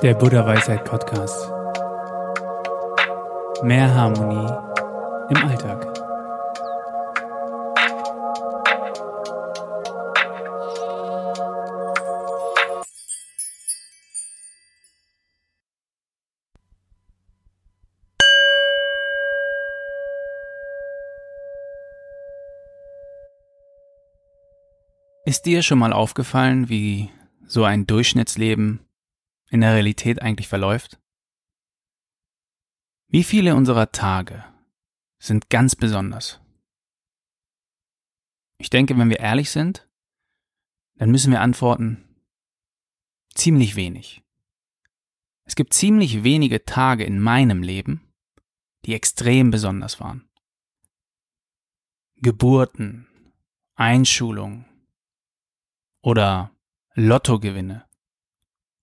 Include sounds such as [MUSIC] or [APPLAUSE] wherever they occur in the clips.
Der Buddha Weisheit Podcast. Mehr Harmonie im Alltag. Ist dir schon mal aufgefallen, wie so ein Durchschnittsleben in der Realität eigentlich verläuft? Wie viele unserer Tage sind ganz besonders? Ich denke, wenn wir ehrlich sind, dann müssen wir antworten, ziemlich wenig. Es gibt ziemlich wenige Tage in meinem Leben, die extrem besonders waren. Geburten, Einschulung, oder Lottogewinne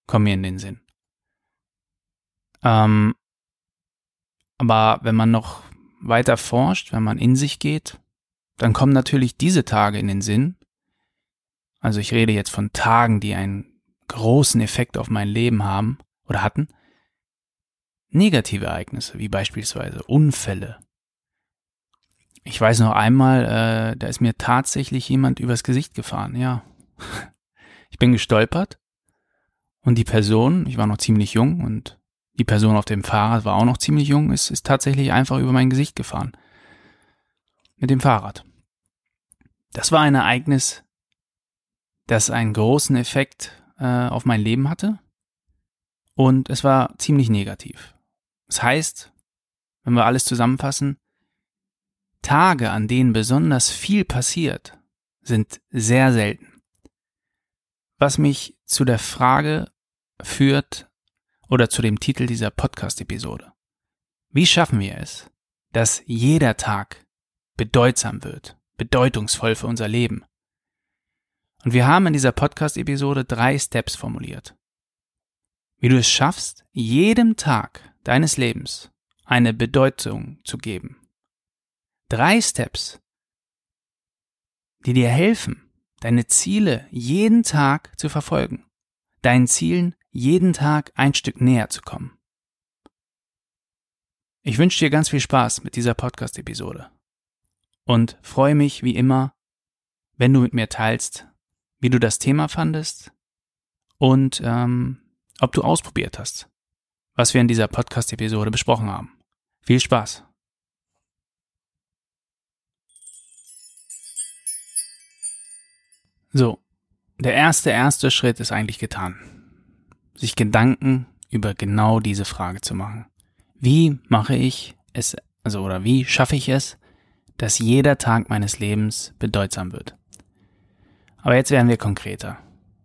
kommen mir in den Sinn. Ähm, aber wenn man noch weiter forscht, wenn man in sich geht, dann kommen natürlich diese Tage in den Sinn. Also ich rede jetzt von Tagen, die einen großen Effekt auf mein Leben haben oder hatten. Negative Ereignisse, wie beispielsweise Unfälle. Ich weiß noch einmal, äh, da ist mir tatsächlich jemand übers Gesicht gefahren, ja. [LAUGHS] Ich bin gestolpert und die Person, ich war noch ziemlich jung und die Person auf dem Fahrrad war auch noch ziemlich jung, ist, ist tatsächlich einfach über mein Gesicht gefahren. Mit dem Fahrrad. Das war ein Ereignis, das einen großen Effekt äh, auf mein Leben hatte und es war ziemlich negativ. Das heißt, wenn wir alles zusammenfassen, Tage, an denen besonders viel passiert, sind sehr selten. Was mich zu der Frage führt oder zu dem Titel dieser Podcast-Episode. Wie schaffen wir es, dass jeder Tag bedeutsam wird, bedeutungsvoll für unser Leben? Und wir haben in dieser Podcast-Episode drei Steps formuliert. Wie du es schaffst, jedem Tag deines Lebens eine Bedeutung zu geben. Drei Steps, die dir helfen, deine Ziele jeden Tag zu verfolgen, deinen Zielen jeden Tag ein Stück näher zu kommen. Ich wünsche dir ganz viel Spaß mit dieser Podcast-Episode und freue mich wie immer, wenn du mit mir teilst, wie du das Thema fandest und ähm, ob du ausprobiert hast, was wir in dieser Podcast-Episode besprochen haben. Viel Spaß! So, der erste, erste Schritt ist eigentlich getan. Sich Gedanken über genau diese Frage zu machen. Wie mache ich es, also oder wie schaffe ich es, dass jeder Tag meines Lebens bedeutsam wird? Aber jetzt werden wir konkreter.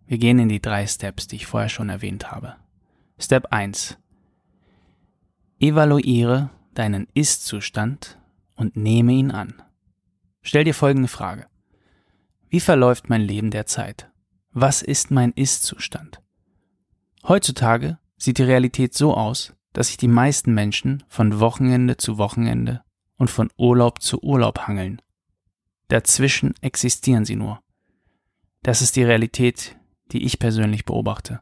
Wir gehen in die drei Steps, die ich vorher schon erwähnt habe. Step 1. Evaluiere deinen Ist-Zustand und nehme ihn an. Stell dir folgende Frage. Wie verläuft mein Leben derzeit? Was ist mein Ist-Zustand? Heutzutage sieht die Realität so aus, dass sich die meisten Menschen von Wochenende zu Wochenende und von Urlaub zu Urlaub hangeln. Dazwischen existieren sie nur. Das ist die Realität, die ich persönlich beobachte.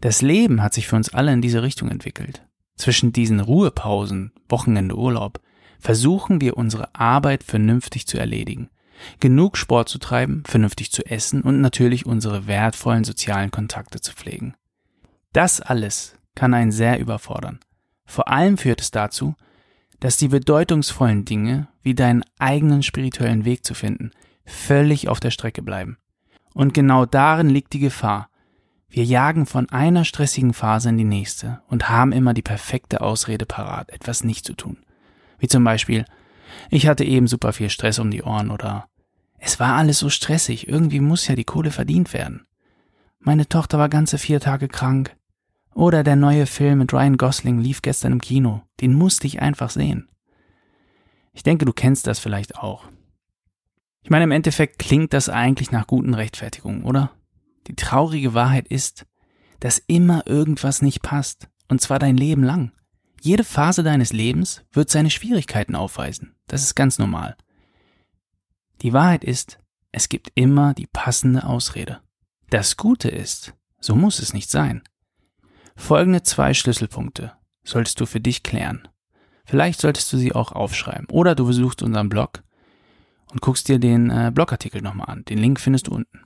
Das Leben hat sich für uns alle in diese Richtung entwickelt. Zwischen diesen Ruhepausen, Wochenende, Urlaub, versuchen wir unsere Arbeit vernünftig zu erledigen – genug Sport zu treiben, vernünftig zu essen und natürlich unsere wertvollen sozialen Kontakte zu pflegen. Das alles kann einen sehr überfordern. Vor allem führt es dazu, dass die bedeutungsvollen Dinge, wie deinen eigenen spirituellen Weg zu finden, völlig auf der Strecke bleiben. Und genau darin liegt die Gefahr. Wir jagen von einer stressigen Phase in die nächste und haben immer die perfekte Ausrede parat, etwas nicht zu tun. Wie zum Beispiel, ich hatte eben super viel Stress um die Ohren oder es war alles so stressig, irgendwie muss ja die Kohle verdient werden. Meine Tochter war ganze vier Tage krank. Oder der neue Film mit Ryan Gosling lief gestern im Kino, den musste ich einfach sehen. Ich denke, du kennst das vielleicht auch. Ich meine, im Endeffekt klingt das eigentlich nach guten Rechtfertigungen, oder? Die traurige Wahrheit ist, dass immer irgendwas nicht passt, und zwar dein Leben lang. Jede Phase deines Lebens wird seine Schwierigkeiten aufweisen. Das ist ganz normal. Die Wahrheit ist, es gibt immer die passende Ausrede. Das Gute ist, so muss es nicht sein. Folgende zwei Schlüsselpunkte solltest du für dich klären. Vielleicht solltest du sie auch aufschreiben. Oder du besuchst unseren Blog und guckst dir den äh, Blogartikel nochmal an. Den Link findest du unten.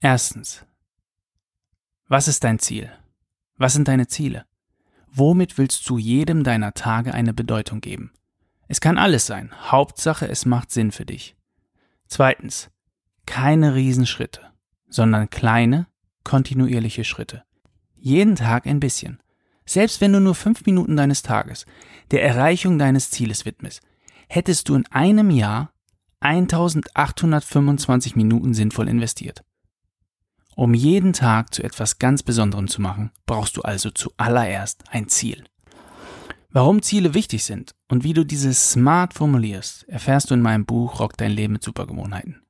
Erstens. Was ist dein Ziel? Was sind deine Ziele? Womit willst du jedem deiner Tage eine Bedeutung geben? Es kann alles sein. Hauptsache, es macht Sinn für dich. Zweitens. Keine Riesenschritte, sondern kleine, kontinuierliche Schritte. Jeden Tag ein bisschen. Selbst wenn du nur fünf Minuten deines Tages der Erreichung deines Zieles widmest, hättest du in einem Jahr 1825 Minuten sinnvoll investiert. Um jeden Tag zu etwas ganz Besonderem zu machen, brauchst du also zuallererst ein Ziel. Warum Ziele wichtig sind und wie du diese smart formulierst, erfährst du in meinem Buch Rock dein Leben mit Supergewohnheiten.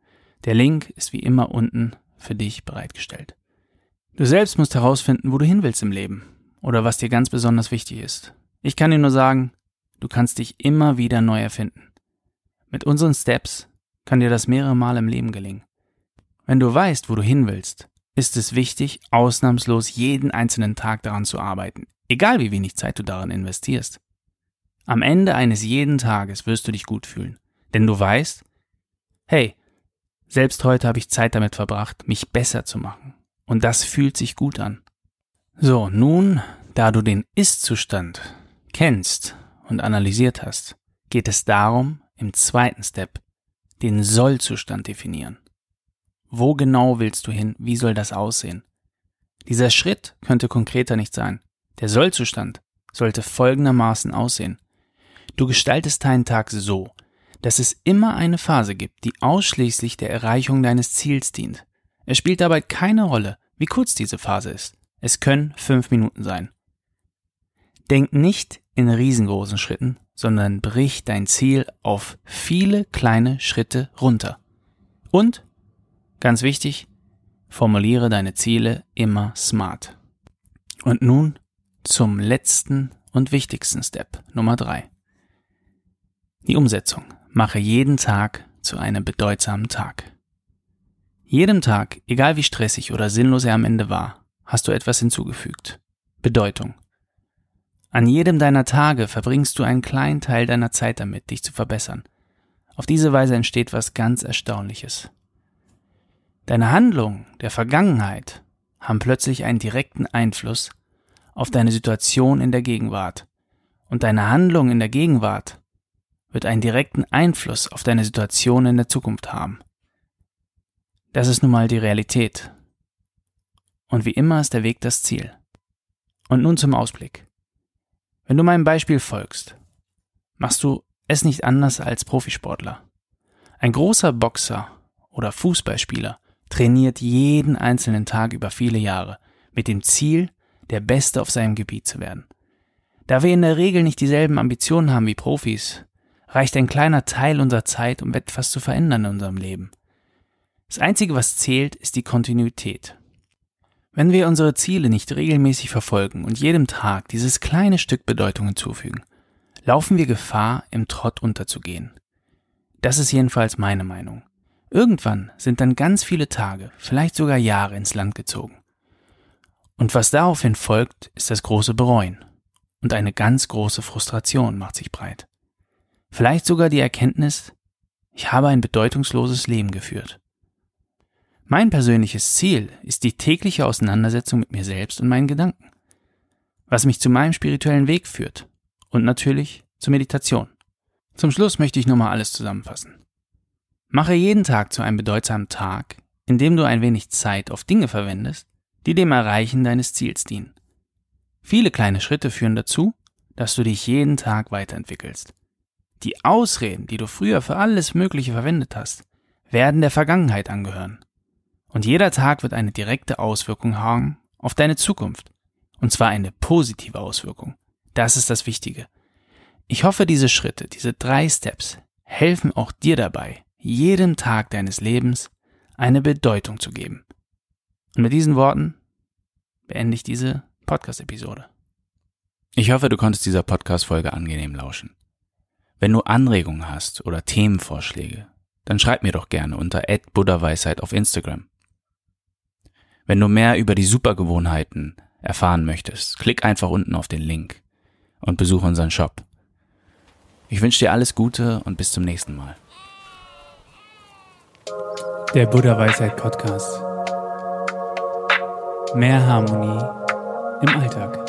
Der Link ist wie immer unten für dich bereitgestellt. Du selbst musst herausfinden, wo du hin willst im Leben oder was dir ganz besonders wichtig ist. Ich kann dir nur sagen, du kannst dich immer wieder neu erfinden. Mit unseren Steps kann dir das mehrere Mal im Leben gelingen. Wenn du weißt, wo du hin willst, ist es wichtig, ausnahmslos jeden einzelnen Tag daran zu arbeiten, egal wie wenig Zeit du daran investierst. Am Ende eines jeden Tages wirst du dich gut fühlen, denn du weißt, hey, selbst heute habe ich Zeit damit verbracht, mich besser zu machen. Und das fühlt sich gut an. So, nun, da du den Ist-Zustand kennst und analysiert hast, geht es darum, im zweiten Step den Soll-Zustand definieren. Wo genau willst du hin? Wie soll das aussehen? Dieser Schritt könnte konkreter nicht sein. Der Sollzustand sollte folgendermaßen aussehen. Du gestaltest deinen Tag so, dass es immer eine Phase gibt, die ausschließlich der Erreichung deines Ziels dient. Es spielt dabei keine Rolle, wie kurz diese Phase ist. Es können fünf Minuten sein. Denk nicht in riesengroßen Schritten, sondern brich dein Ziel auf viele kleine Schritte runter. Und Ganz wichtig, formuliere deine Ziele immer smart. Und nun zum letzten und wichtigsten Step, Nummer drei. Die Umsetzung. Mache jeden Tag zu einem bedeutsamen Tag. Jedem Tag, egal wie stressig oder sinnlos er am Ende war, hast du etwas hinzugefügt. Bedeutung. An jedem deiner Tage verbringst du einen kleinen Teil deiner Zeit damit, dich zu verbessern. Auf diese Weise entsteht was ganz Erstaunliches. Deine Handlungen der Vergangenheit haben plötzlich einen direkten Einfluss auf deine Situation in der Gegenwart. Und deine Handlung in der Gegenwart wird einen direkten Einfluss auf deine Situation in der Zukunft haben. Das ist nun mal die Realität. Und wie immer ist der Weg das Ziel. Und nun zum Ausblick. Wenn du meinem Beispiel folgst, machst du es nicht anders als Profisportler. Ein großer Boxer oder Fußballspieler trainiert jeden einzelnen Tag über viele Jahre mit dem Ziel, der Beste auf seinem Gebiet zu werden. Da wir in der Regel nicht dieselben Ambitionen haben wie Profis, reicht ein kleiner Teil unserer Zeit, um etwas zu verändern in unserem Leben. Das Einzige, was zählt, ist die Kontinuität. Wenn wir unsere Ziele nicht regelmäßig verfolgen und jedem Tag dieses kleine Stück Bedeutung hinzufügen, laufen wir Gefahr, im Trott unterzugehen. Das ist jedenfalls meine Meinung. Irgendwann sind dann ganz viele Tage, vielleicht sogar Jahre ins Land gezogen. Und was daraufhin folgt, ist das große Bereuen. Und eine ganz große Frustration macht sich breit. Vielleicht sogar die Erkenntnis, ich habe ein bedeutungsloses Leben geführt. Mein persönliches Ziel ist die tägliche Auseinandersetzung mit mir selbst und meinen Gedanken, was mich zu meinem spirituellen Weg führt und natürlich zur Meditation. Zum Schluss möchte ich nochmal alles zusammenfassen. Mache jeden Tag zu einem bedeutsamen Tag, indem du ein wenig Zeit auf Dinge verwendest, die dem Erreichen deines Ziels dienen. Viele kleine Schritte führen dazu, dass du dich jeden Tag weiterentwickelst. Die Ausreden, die du früher für alles Mögliche verwendet hast, werden der Vergangenheit angehören. Und jeder Tag wird eine direkte Auswirkung haben auf deine Zukunft. Und zwar eine positive Auswirkung. Das ist das Wichtige. Ich hoffe, diese Schritte, diese drei Steps helfen auch dir dabei, jedem Tag deines Lebens eine Bedeutung zu geben. Und mit diesen Worten beende ich diese Podcast-Episode. Ich hoffe, du konntest dieser Podcast-Folge angenehm lauschen. Wenn du Anregungen hast oder Themenvorschläge, dann schreib mir doch gerne unter Buddhaweisheit auf Instagram. Wenn du mehr über die Supergewohnheiten erfahren möchtest, klick einfach unten auf den Link und besuch unseren Shop. Ich wünsche dir alles Gute und bis zum nächsten Mal. Der Buddha Weisheit Podcast. Mehr Harmonie im Alltag.